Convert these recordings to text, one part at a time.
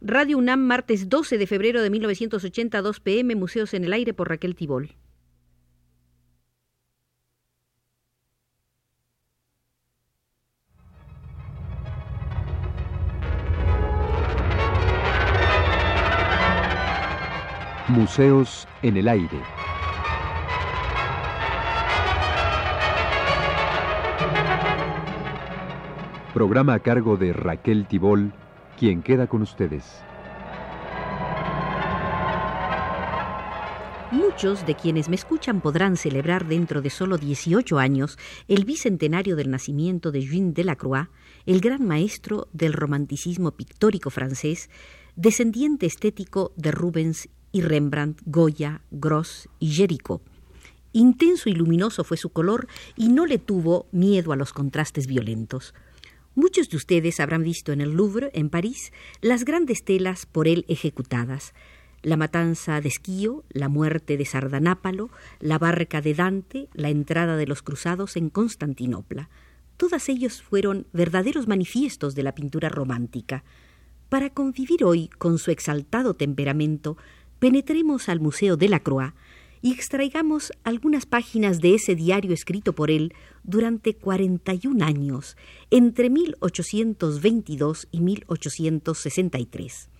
Radio UNAM, martes 12 de febrero de 1982 pm, Museos en el Aire por Raquel Tibol. Museos en el Aire. Programa a cargo de Raquel Tibol, quien queda con ustedes. Muchos de quienes me escuchan podrán celebrar dentro de solo 18 años el bicentenario del nacimiento de Jean Delacroix, el gran maestro del romanticismo pictórico francés, descendiente estético de Rubens y Rembrandt, Goya, Gross y Géricault. Intenso y luminoso fue su color y no le tuvo miedo a los contrastes violentos. Muchos de ustedes habrán visto en el Louvre, en París, las grandes telas por él ejecutadas. La matanza de Esquío, la muerte de Sardanápalo, la barca de Dante, la entrada de los cruzados en Constantinopla. Todas ellos fueron verdaderos manifiestos de la pintura romántica. Para convivir hoy con su exaltado temperamento, penetremos al Museo de la Croix y extraigamos algunas páginas de ese diario escrito por él durante 41 años, entre 1822 y 1863.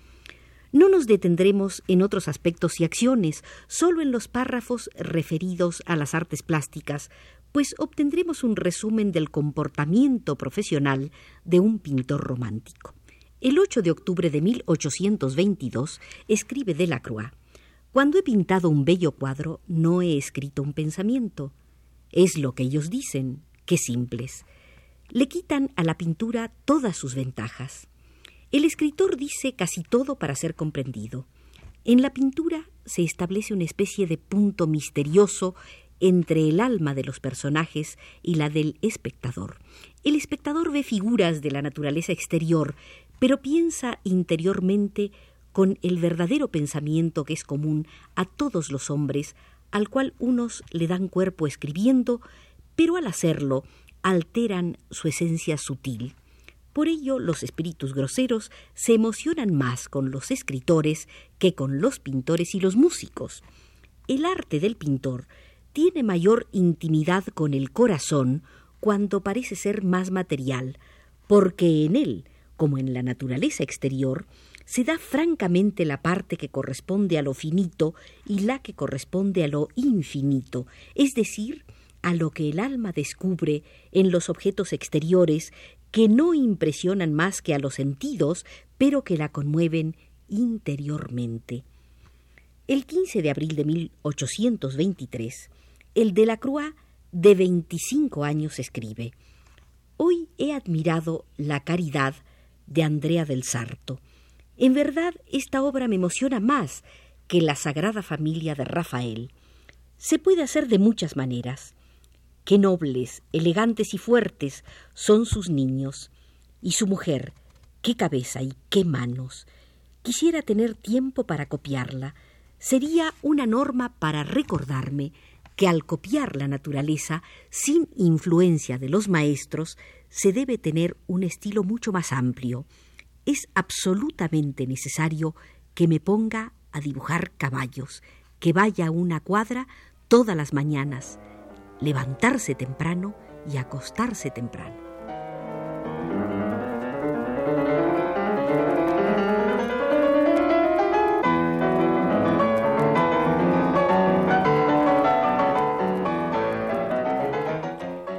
No nos detendremos en otros aspectos y acciones, solo en los párrafos referidos a las artes plásticas, pues obtendremos un resumen del comportamiento profesional de un pintor romántico. El 8 de octubre de 1822 escribe Delacroix Cuando he pintado un bello cuadro, no he escrito un pensamiento. Es lo que ellos dicen, qué simples. Le quitan a la pintura todas sus ventajas. El escritor dice casi todo para ser comprendido. En la pintura se establece una especie de punto misterioso entre el alma de los personajes y la del espectador. El espectador ve figuras de la naturaleza exterior, pero piensa interiormente con el verdadero pensamiento que es común a todos los hombres, al cual unos le dan cuerpo escribiendo, pero al hacerlo alteran su esencia sutil. Por ello los espíritus groseros se emocionan más con los escritores que con los pintores y los músicos. El arte del pintor tiene mayor intimidad con el corazón cuando parece ser más material, porque en él como en la naturaleza exterior, se da francamente la parte que corresponde a lo finito y la que corresponde a lo infinito, es decir, a lo que el alma descubre en los objetos exteriores que no impresionan más que a los sentidos, pero que la conmueven interiormente. El 15 de abril de 1823, el de la Croix, de 25 años, escribe: Hoy he admirado la caridad de Andrea del Sarto. En verdad, esta obra me emociona más que la Sagrada Familia de Rafael. Se puede hacer de muchas maneras. Qué nobles, elegantes y fuertes son sus niños. Y su mujer, qué cabeza y qué manos. Quisiera tener tiempo para copiarla. Sería una norma para recordarme que al copiar la naturaleza sin influencia de los maestros, se debe tener un estilo mucho más amplio. Es absolutamente necesario que me ponga a dibujar caballos, que vaya a una cuadra todas las mañanas, levantarse temprano y acostarse temprano.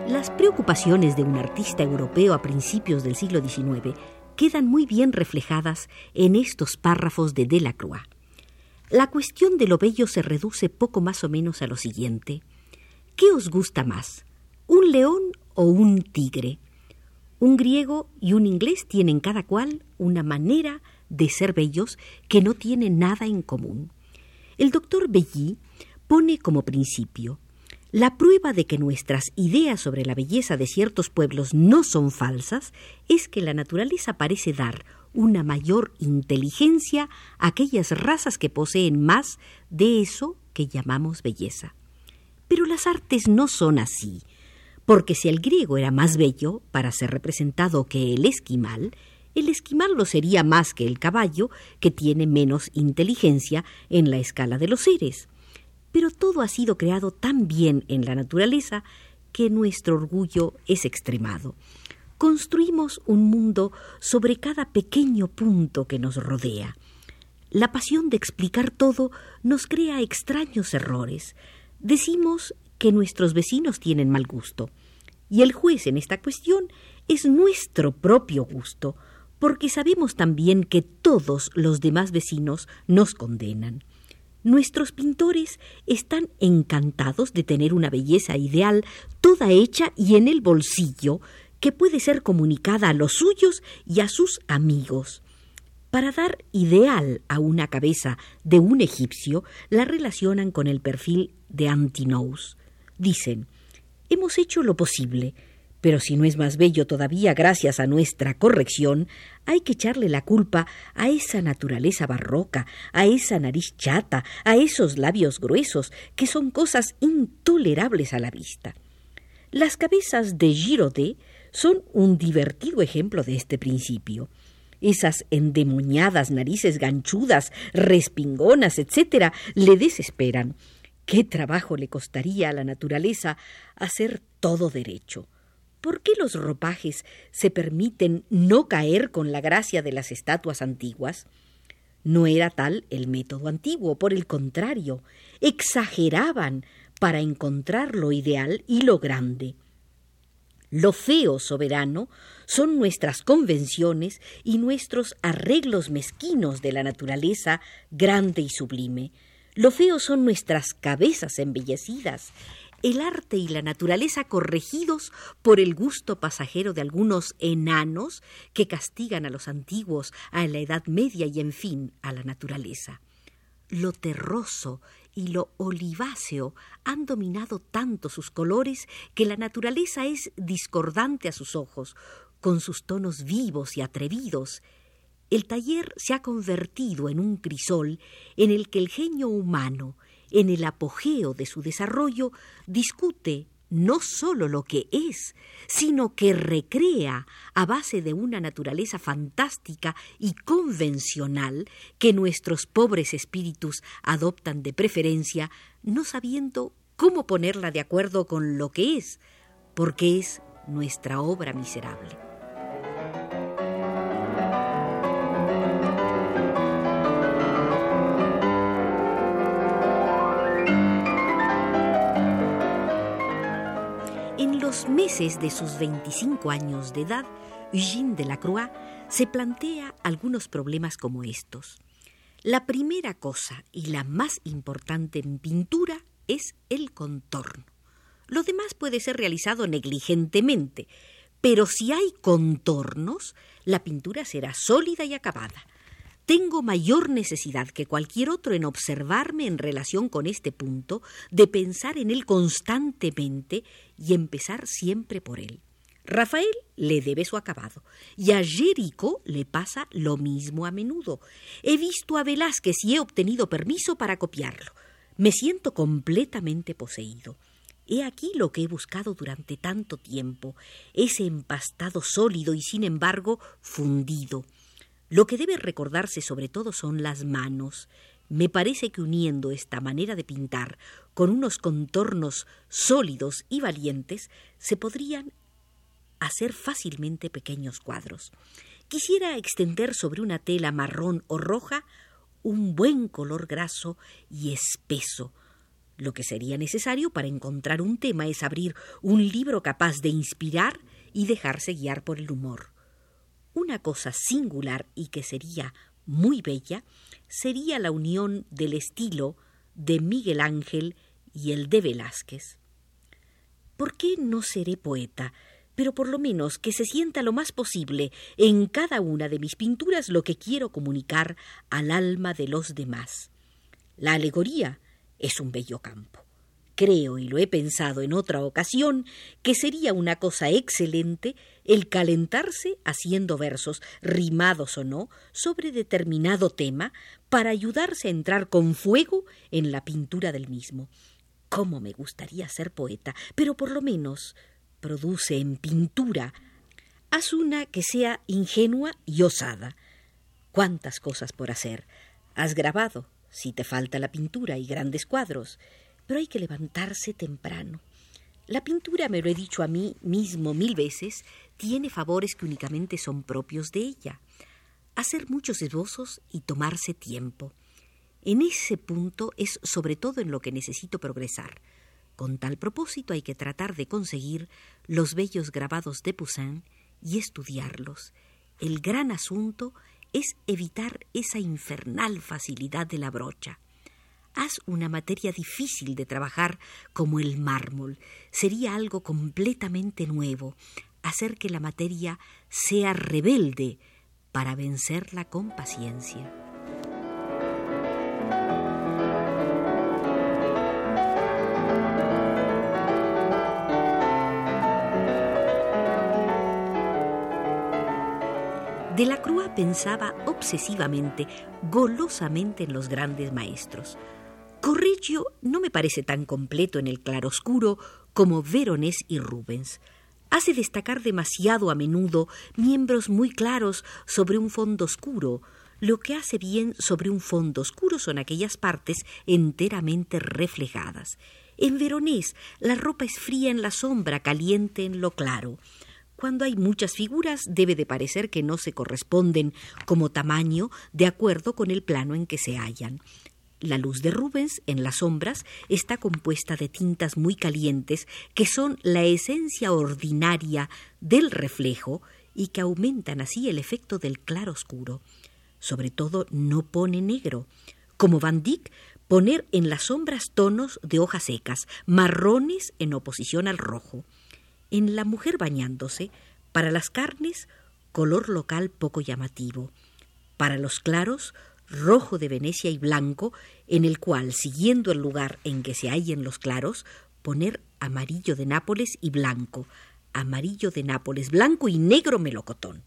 Las preocupaciones de un artista europeo a principios del siglo XIX quedan muy bien reflejadas en estos párrafos de Delacroix. La cuestión de lo bello se reduce poco más o menos a lo siguiente. ¿Qué os gusta más? ¿Un león o un tigre? Un griego y un inglés tienen cada cual una manera de ser bellos que no tiene nada en común. El doctor Belly pone como principio la prueba de que nuestras ideas sobre la belleza de ciertos pueblos no son falsas es que la naturaleza parece dar una mayor inteligencia a aquellas razas que poseen más de eso que llamamos belleza. Pero las artes no son así, porque si el griego era más bello para ser representado que el esquimal, El esquimal lo sería más que el caballo, que tiene menos inteligencia en la escala de los seres. Pero todo ha sido creado tan bien en la naturaleza que nuestro orgullo es extremado. Construimos un mundo sobre cada pequeño punto que nos rodea. La pasión de explicar todo nos crea extraños errores. Decimos que nuestros vecinos tienen mal gusto. Y el juez en esta cuestión es nuestro propio gusto, porque sabemos también que todos los demás vecinos nos condenan. Nuestros pintores están encantados de tener una belleza ideal toda hecha y en el bolsillo, que puede ser comunicada a los suyos y a sus amigos. Para dar ideal a una cabeza de un egipcio, la relacionan con el perfil de Antinous. Dicen, hemos hecho lo posible, pero si no es más bello todavía gracias a nuestra corrección, hay que echarle la culpa a esa naturaleza barroca, a esa nariz chata, a esos labios gruesos, que son cosas intolerables a la vista. Las cabezas de Girodet son un divertido ejemplo de este principio. Esas endemoniadas narices ganchudas, respingonas, etcétera, le desesperan. ¿Qué trabajo le costaría a la naturaleza hacer todo derecho? ¿Por qué los ropajes se permiten no caer con la gracia de las estatuas antiguas? No era tal el método antiguo, por el contrario, exageraban para encontrar lo ideal y lo grande. Lo feo soberano son nuestras convenciones y nuestros arreglos mezquinos de la naturaleza grande y sublime. Lo feo son nuestras cabezas embellecidas, el arte y la naturaleza corregidos por el gusto pasajero de algunos enanos que castigan a los antiguos, a la Edad Media y, en fin, a la naturaleza. Lo terroso y lo oliváceo han dominado tanto sus colores que la naturaleza es discordante a sus ojos, con sus tonos vivos y atrevidos. El taller se ha convertido en un crisol en el que el genio humano, en el apogeo de su desarrollo, discute no sólo lo que es, sino que recrea a base de una naturaleza fantástica y convencional que nuestros pobres espíritus adoptan de preferencia, no sabiendo cómo ponerla de acuerdo con lo que es, porque es nuestra obra miserable. Los meses de sus 25 años de edad, Eugène Delacroix se plantea algunos problemas como estos. La primera cosa y la más importante en pintura es el contorno. Lo demás puede ser realizado negligentemente, pero si hay contornos, la pintura será sólida y acabada. Tengo mayor necesidad que cualquier otro en observarme en relación con este punto, de pensar en él constantemente y empezar siempre por él. Rafael le debe su acabado, y a Jerico le pasa lo mismo a menudo. He visto a Velázquez y he obtenido permiso para copiarlo. Me siento completamente poseído. He aquí lo que he buscado durante tanto tiempo, ese empastado sólido y sin embargo fundido. Lo que debe recordarse sobre todo son las manos. Me parece que uniendo esta manera de pintar con unos contornos sólidos y valientes, se podrían hacer fácilmente pequeños cuadros. Quisiera extender sobre una tela marrón o roja un buen color graso y espeso. Lo que sería necesario para encontrar un tema es abrir un libro capaz de inspirar y dejarse guiar por el humor. Una cosa singular y que sería muy bella sería la unión del estilo de Miguel Ángel y el de Velázquez. ¿Por qué no seré poeta? Pero por lo menos que se sienta lo más posible en cada una de mis pinturas lo que quiero comunicar al alma de los demás. La alegoría es un bello campo. Creo, y lo he pensado en otra ocasión, que sería una cosa excelente el calentarse haciendo versos, rimados o no, sobre determinado tema, para ayudarse a entrar con fuego en la pintura del mismo. Cómo me gustaría ser poeta, pero por lo menos produce en pintura Haz una que sea ingenua y osada. Cuántas cosas por hacer. Has grabado, si te falta la pintura y grandes cuadros, pero hay que levantarse temprano. La pintura, me lo he dicho a mí mismo mil veces, tiene favores que únicamente son propios de ella. Hacer muchos esbozos y tomarse tiempo. En ese punto es sobre todo en lo que necesito progresar. Con tal propósito hay que tratar de conseguir los bellos grabados de Poussin y estudiarlos. El gran asunto es evitar esa infernal facilidad de la brocha. Haz una materia difícil de trabajar como el mármol. Sería algo completamente nuevo, hacer que la materia sea rebelde para vencerla con paciencia. Delacroix pensaba obsesivamente, golosamente en los grandes maestros. Correggio no me parece tan completo en el claroscuro como Veronés y Rubens. Hace destacar demasiado a menudo miembros muy claros sobre un fondo oscuro. Lo que hace bien sobre un fondo oscuro son aquellas partes enteramente reflejadas. En Veronés la ropa es fría en la sombra, caliente en lo claro. Cuando hay muchas figuras debe de parecer que no se corresponden como tamaño de acuerdo con el plano en que se hallan. La luz de Rubens en las sombras está compuesta de tintas muy calientes que son la esencia ordinaria del reflejo y que aumentan así el efecto del claro oscuro. Sobre todo no pone negro. Como Van Dyck, poner en las sombras tonos de hojas secas, marrones en oposición al rojo. En la mujer bañándose, para las carnes, color local poco llamativo. Para los claros, rojo de Venecia y blanco, en el cual, siguiendo el lugar en que se hallen los claros, poner amarillo de Nápoles y blanco, amarillo de Nápoles, blanco y negro melocotón.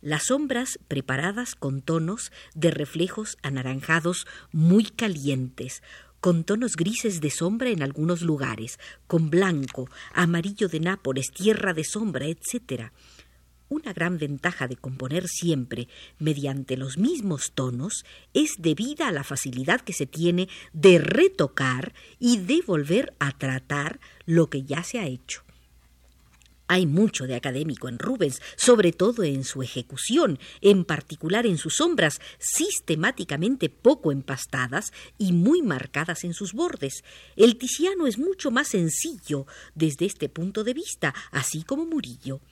Las sombras preparadas con tonos de reflejos anaranjados muy calientes, con tonos grises de sombra en algunos lugares, con blanco, amarillo de Nápoles, tierra de sombra, etc. Una gran ventaja de componer siempre mediante los mismos tonos es debida a la facilidad que se tiene de retocar y de volver a tratar lo que ya se ha hecho. Hay mucho de académico en Rubens, sobre todo en su ejecución, en particular en sus sombras, sistemáticamente poco empastadas y muy marcadas en sus bordes. El Tiziano es mucho más sencillo desde este punto de vista, así como Murillo.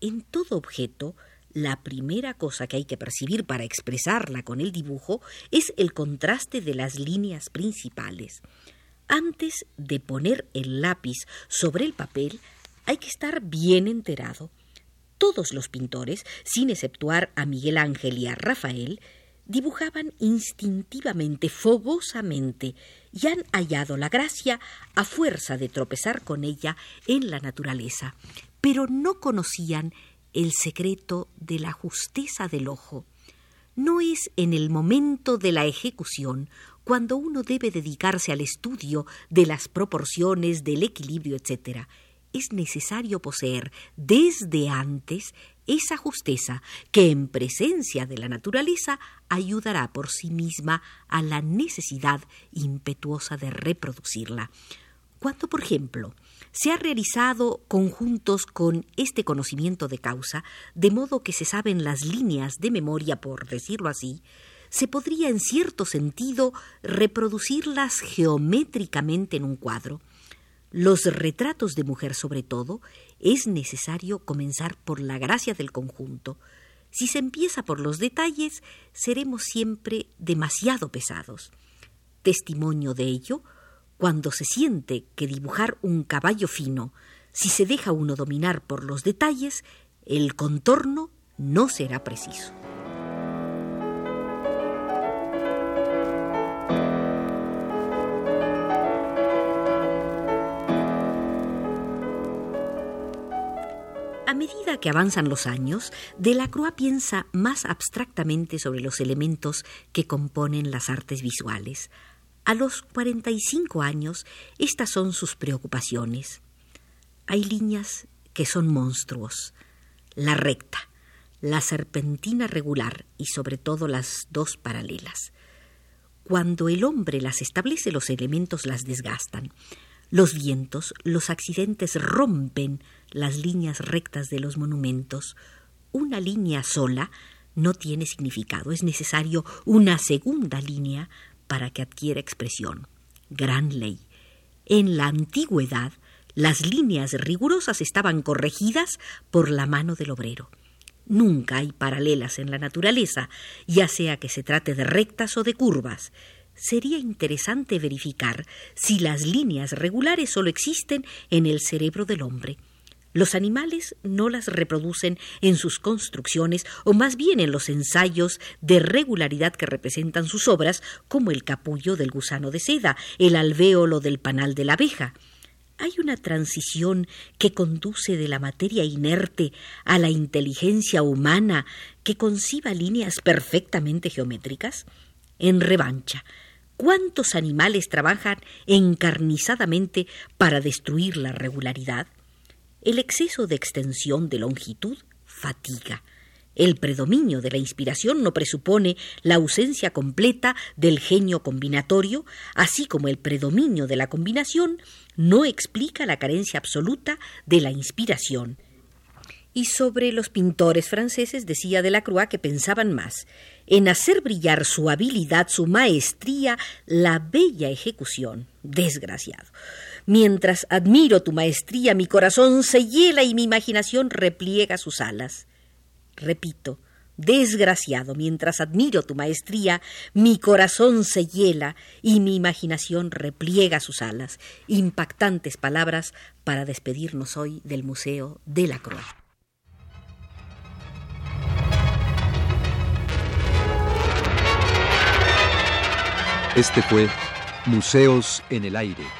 En todo objeto, la primera cosa que hay que percibir para expresarla con el dibujo es el contraste de las líneas principales. Antes de poner el lápiz sobre el papel, hay que estar bien enterado. Todos los pintores, sin exceptuar a Miguel Ángel y a Rafael, dibujaban instintivamente, fogosamente, y han hallado la gracia a fuerza de tropezar con ella en la naturaleza, pero no conocían el secreto de la justeza del ojo. No es en el momento de la ejecución cuando uno debe dedicarse al estudio de las proporciones, del equilibrio, etc es necesario poseer desde antes esa justeza que en presencia de la naturaleza ayudará por sí misma a la necesidad impetuosa de reproducirla. Cuando, por ejemplo, se ha realizado conjuntos con este conocimiento de causa, de modo que se saben las líneas de memoria, por decirlo así, se podría en cierto sentido reproducirlas geométricamente en un cuadro. Los retratos de mujer sobre todo, es necesario comenzar por la gracia del conjunto. Si se empieza por los detalles, seremos siempre demasiado pesados. Testimonio de ello, cuando se siente que dibujar un caballo fino, si se deja uno dominar por los detalles, el contorno no será preciso. Medida que avanzan los años, Delacroix piensa más abstractamente sobre los elementos que componen las artes visuales. A los 45 años, estas son sus preocupaciones. Hay líneas que son monstruos. la recta, la serpentina regular y sobre todo las dos paralelas. Cuando el hombre las establece, los elementos las desgastan. Los vientos, los accidentes rompen las líneas rectas de los monumentos. Una línea sola no tiene significado. Es necesario una segunda línea para que adquiera expresión. Gran ley. En la antigüedad, las líneas rigurosas estaban corregidas por la mano del obrero. Nunca hay paralelas en la naturaleza, ya sea que se trate de rectas o de curvas. Sería interesante verificar si las líneas regulares solo existen en el cerebro del hombre. Los animales no las reproducen en sus construcciones o más bien en los ensayos de regularidad que representan sus obras, como el capullo del gusano de seda, el alvéolo del panal de la abeja. Hay una transición que conduce de la materia inerte a la inteligencia humana que conciba líneas perfectamente geométricas. En revancha, ¿cuántos animales trabajan encarnizadamente para destruir la regularidad? El exceso de extensión de longitud fatiga. El predominio de la inspiración no presupone la ausencia completa del genio combinatorio, así como el predominio de la combinación no explica la carencia absoluta de la inspiración. Y sobre los pintores franceses decía Delacroix que pensaban más en hacer brillar su habilidad, su maestría, la bella ejecución. Desgraciado. Mientras admiro tu maestría, mi corazón se hiela y mi imaginación repliega sus alas. Repito, desgraciado, mientras admiro tu maestría, mi corazón se hiela y mi imaginación repliega sus alas. Impactantes palabras para despedirnos hoy del Museo de la Croix. Este fue Museos en el Aire.